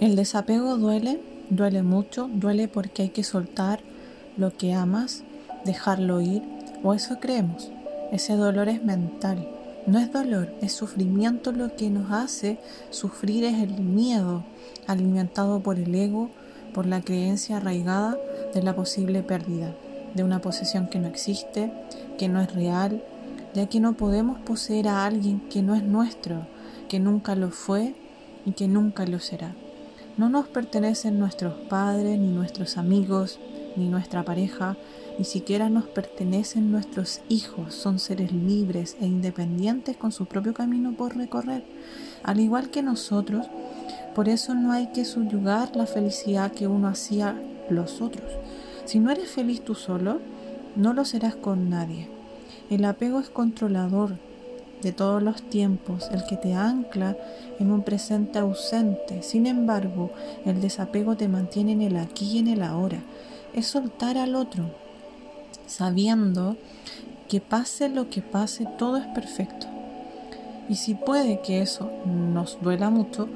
El desapego duele, duele mucho, duele porque hay que soltar lo que amas, dejarlo ir, o eso creemos. Ese dolor es mental, no es dolor, es sufrimiento lo que nos hace sufrir es el miedo alimentado por el ego, por la creencia arraigada de la posible pérdida, de una posesión que no existe, que no es real, ya que no podemos poseer a alguien que no es nuestro, que nunca lo fue y que nunca lo será. No nos pertenecen nuestros padres, ni nuestros amigos, ni nuestra pareja, ni siquiera nos pertenecen nuestros hijos, son seres libres e independientes con su propio camino por recorrer, al igual que nosotros. Por eso no hay que subyugar la felicidad que uno hacía los otros. Si no eres feliz tú solo, no lo serás con nadie. El apego es controlador de todos los tiempos, el que te ancla en un presente ausente. Sin embargo, el desapego te mantiene en el aquí y en el ahora. Es soltar al otro, sabiendo que pase lo que pase, todo es perfecto. Y si puede que eso nos duela mucho,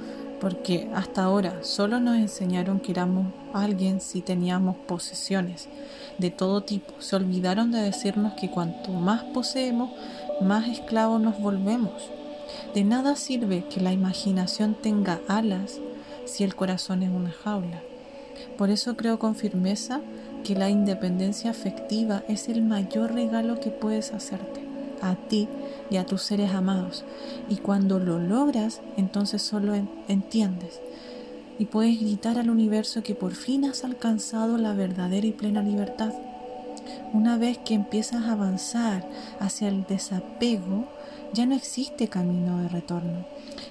porque hasta ahora solo nos enseñaron que éramos alguien si teníamos posesiones de todo tipo. Se olvidaron de decirnos que cuanto más poseemos, más esclavos nos volvemos. De nada sirve que la imaginación tenga alas si el corazón es una jaula. Por eso creo con firmeza que la independencia afectiva es el mayor regalo que puedes hacerte a ti y a tus seres amados. Y cuando lo logras, entonces solo entiendes. Y puedes gritar al universo que por fin has alcanzado la verdadera y plena libertad. Una vez que empiezas a avanzar hacia el desapego, ya no existe camino de retorno.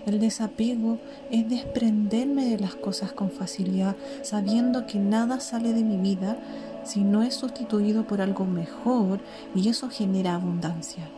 El desapego es desprenderme de las cosas con facilidad, sabiendo que nada sale de mi vida si no es sustituido por algo mejor y eso genera abundancia.